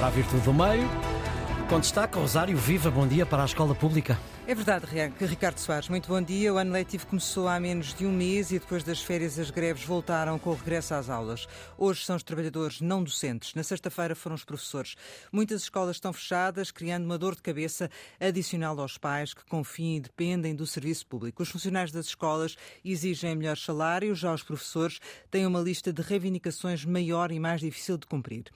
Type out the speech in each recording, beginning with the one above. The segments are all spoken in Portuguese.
para a virtude do meio. Com destaque, Rosário Viva, bom dia para a escola pública. É verdade, Ricardo Soares. Muito bom dia. O ano letivo começou há menos de um mês e depois das férias as greves voltaram com o regresso às aulas. Hoje são os trabalhadores não docentes. Na sexta-feira foram os professores. Muitas escolas estão fechadas, criando uma dor de cabeça adicional aos pais que confiam e dependem do serviço público. Os funcionários das escolas exigem melhores salários, já os professores têm uma lista de reivindicações maior e mais difícil de cumprir.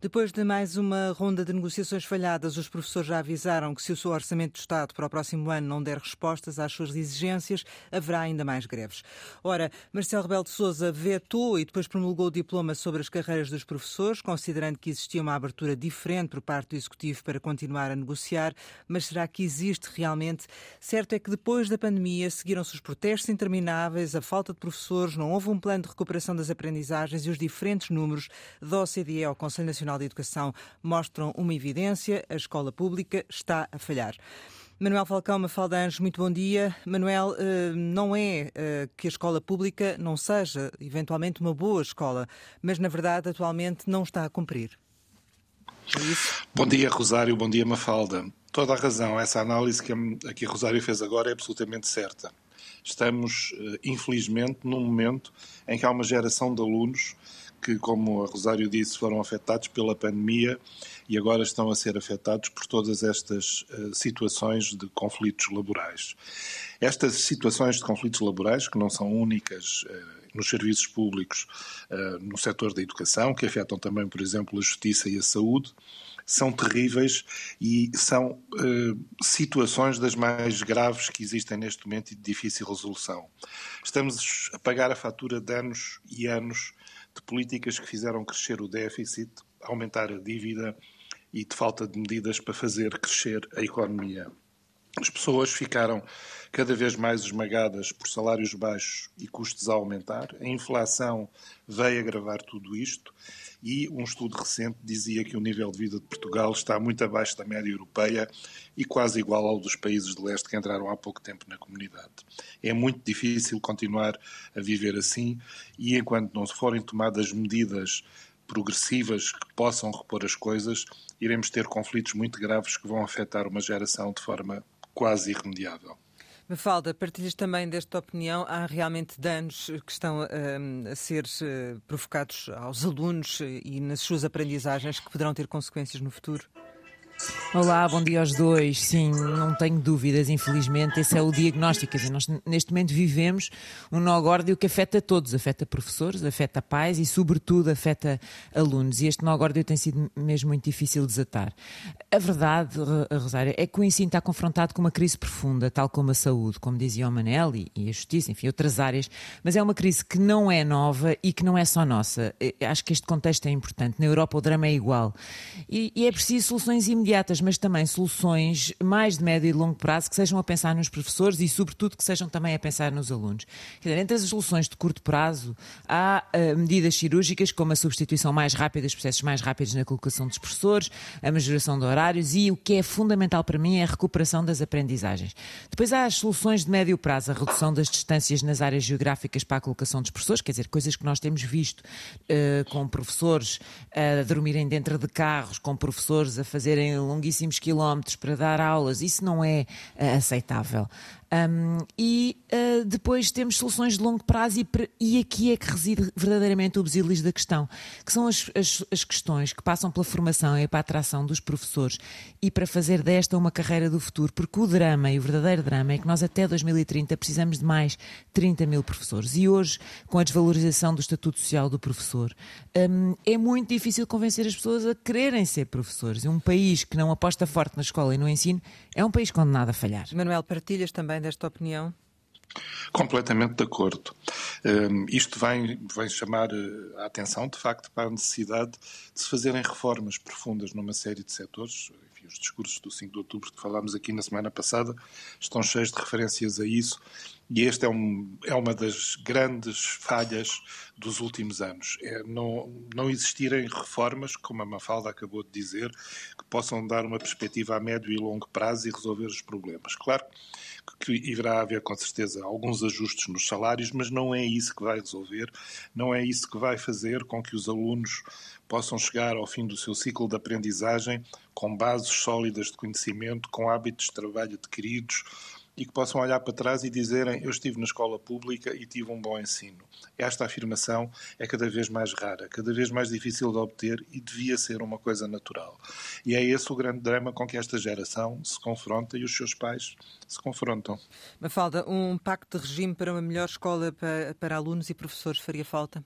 Depois de mais uma ronda de negociações falhadas, os professores já avisaram que se o seu orçamento do Estado para o próximo próximo ano não der respostas às suas exigências, haverá ainda mais greves. Ora, Marcelo Rebelo de Sousa vetou e depois promulgou o diploma sobre as carreiras dos professores, considerando que existia uma abertura diferente por parte do Executivo para continuar a negociar, mas será que existe realmente? Certo é que depois da pandemia seguiram-se os protestos intermináveis, a falta de professores, não houve um plano de recuperação das aprendizagens e os diferentes números da OCDE ao Conselho Nacional de Educação mostram uma evidência, a escola pública está a falhar. Manuel Falcão, Mafalda Anjos, muito bom dia. Manuel, eh, não é eh, que a escola pública não seja eventualmente uma boa escola, mas na verdade atualmente não está a cumprir. É isso? Bom dia, Rosário, bom dia, Mafalda. Toda a razão, essa análise que a, que a Rosário fez agora é absolutamente certa. Estamos, eh, infelizmente, num momento em que há uma geração de alunos que, como a Rosário disse, foram afetados pela pandemia e agora estão a ser afetados por todas estas uh, situações de conflitos laborais. Estas situações de conflitos laborais, que não são únicas uh, nos serviços públicos, uh, no setor da educação, que afetam também, por exemplo, a justiça e a saúde, são terríveis e são situações das mais graves que existem neste momento e de difícil resolução. Estamos a pagar a fatura de anos e anos de políticas que fizeram crescer o déficit, aumentar a dívida e de falta de medidas para fazer crescer a economia. As pessoas ficaram cada vez mais esmagadas por salários baixos e custos a aumentar. A inflação veio agravar tudo isto e um estudo recente dizia que o nível de vida de Portugal está muito abaixo da média europeia e quase igual ao dos países de leste que entraram há pouco tempo na comunidade. É muito difícil continuar a viver assim e enquanto não se forem tomadas medidas progressivas que possam repor as coisas, iremos ter conflitos muito graves que vão afetar uma geração de forma quase irremediável. Mafalda, partilhas também desta opinião? Há realmente danos que estão um, a ser uh, provocados aos alunos e nas suas aprendizagens que poderão ter consequências no futuro? Olá, bom dia aos dois. Sim, não tenho dúvidas, infelizmente, esse é o diagnóstico. Quer dizer, nós neste momento vivemos um nó górdio que afeta todos, afeta professores, afeta pais e, sobretudo, afeta alunos. E este nó górdio tem sido mesmo muito difícil de desatar. A verdade, Rosário, é que o ensino está confrontado com uma crise profunda, tal como a saúde, como dizia o Manel e, a justiça, enfim, outras áreas, mas é uma crise que não é nova e que não é só nossa. Acho que este contexto é importante. Na Europa o drama é igual. E, e é preciso soluções imediatas mas também soluções mais de médio e longo prazo que sejam a pensar nos professores e, sobretudo, que sejam também a pensar nos alunos. Quer dizer, entre as soluções de curto prazo, há uh, medidas cirúrgicas como a substituição mais rápida, os processos mais rápidos na colocação dos professores, a majoração de horários e o que é fundamental para mim é a recuperação das aprendizagens. Depois há as soluções de médio prazo, a redução das distâncias nas áreas geográficas para a colocação dos professores, quer dizer, coisas que nós temos visto uh, com professores a dormirem dentro de carros, com professores a fazerem longuíssimos longuíssimos quilómetros para dar aulas, isso não é uh, aceitável. Um, e uh, depois temos soluções de longo prazo, e, e, aqui é que reside verdadeiramente o basilis da questão, que são as, as, as, questões que passam pela formação e para a atração dos professores e para fazer desta uma carreira do futuro, porque o drama e o verdadeiro drama é que nós até 2030 precisamos de mais 30 mil professores. E hoje, com a desvalorização do estatuto social do professor, um, é muito difícil convencer as pessoas a quererem ser professores. Um país que não aposta forte na escola e no ensino é um país condenado a falhar. Manuel, partilhas também desta opinião? Completamente de acordo. Um, isto vem, vem chamar eh, a atenção, de facto, para a necessidade de se fazerem reformas profundas numa série de setores. Enfim, os discursos do 5 de outubro que falámos aqui na semana passada estão cheios de referências a isso E esta é, um, é uma das grandes falhas dos últimos anos. É não, não existirem reformas, como a Mafalda acabou de dizer, que possam dar uma perspectiva a médio e longo prazo e resolver os problemas. Claro que irá haver com certeza alguns ajustes nos salários, mas não é isso que vai resolver, não é isso que vai fazer com que os alunos possam chegar ao fim do seu ciclo de aprendizagem com bases sólidas de conhecimento, com hábitos de trabalho adquiridos e que possam olhar para trás e dizerem eu estive na escola pública e tive um bom ensino. Esta afirmação é cada vez mais rara, cada vez mais difícil de obter e devia ser uma coisa natural. E é esse o grande drama com que esta geração se confronta e os seus pais se confrontam. Mafalda, um pacto de regime para uma melhor escola para, para alunos e professores faria falta?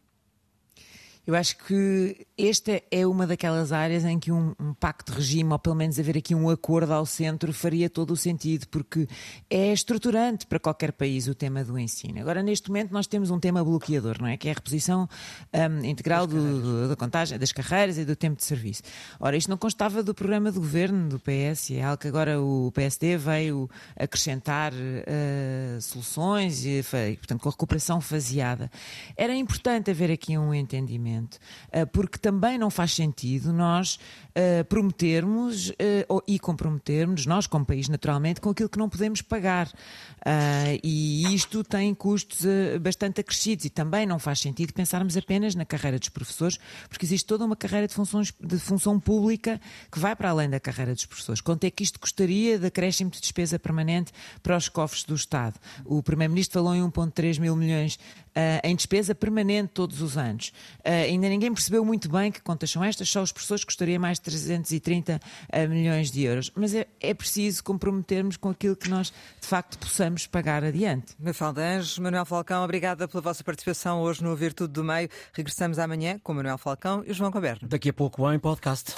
Eu acho que esta é uma daquelas áreas em que um, um, pacto de regime, ou pelo menos haver aqui um acordo ao centro, faria todo o sentido, porque é estruturante para qualquer país o tema do ensino. Agora, neste momento, nós temos um tema bloqueador, não é? Que é a reposição um, integral do, do, da contagem das carreiras e do tempo de serviço. Ora, isto não constava do programa do governo, do PS, é algo que agora o PSD veio acrescentar uh, soluções, e, portanto, com a recuperação faseada. Era importante haver aqui um entendimento eh, porque também não faz sentido nós uh, prometermos uh, e comprometermos, nós como país naturalmente, com aquilo que não podemos pagar. E isto tem custos bastante acrescidos e também não faz sentido pensarmos apenas na carreira dos professores, porque existe toda uma carreira de, funções, de função pública que vai para além da carreira dos professores. Quanto é que isto custaria de acréscimo de despesa permanente para os cofres do Estado? O Primeiro-Ministro falou em 1,3 mil milhões em despesa permanente todos os anos. ainda ninguém percebeu muito bem que contas são estas, só os professores custaria mais 330 eh, milhões de euros. Mas é, é preciso comprometermos com aquilo que nós, de facto, possamos pagar adiante. Mafalda Anjos, Manuel Falcão, obrigada pela vossa participação hoje no Ouvir Tudo do Meio. Regressamos amanhã com Manuel Falcão e João Caberno. Daqui a pouco em podcast.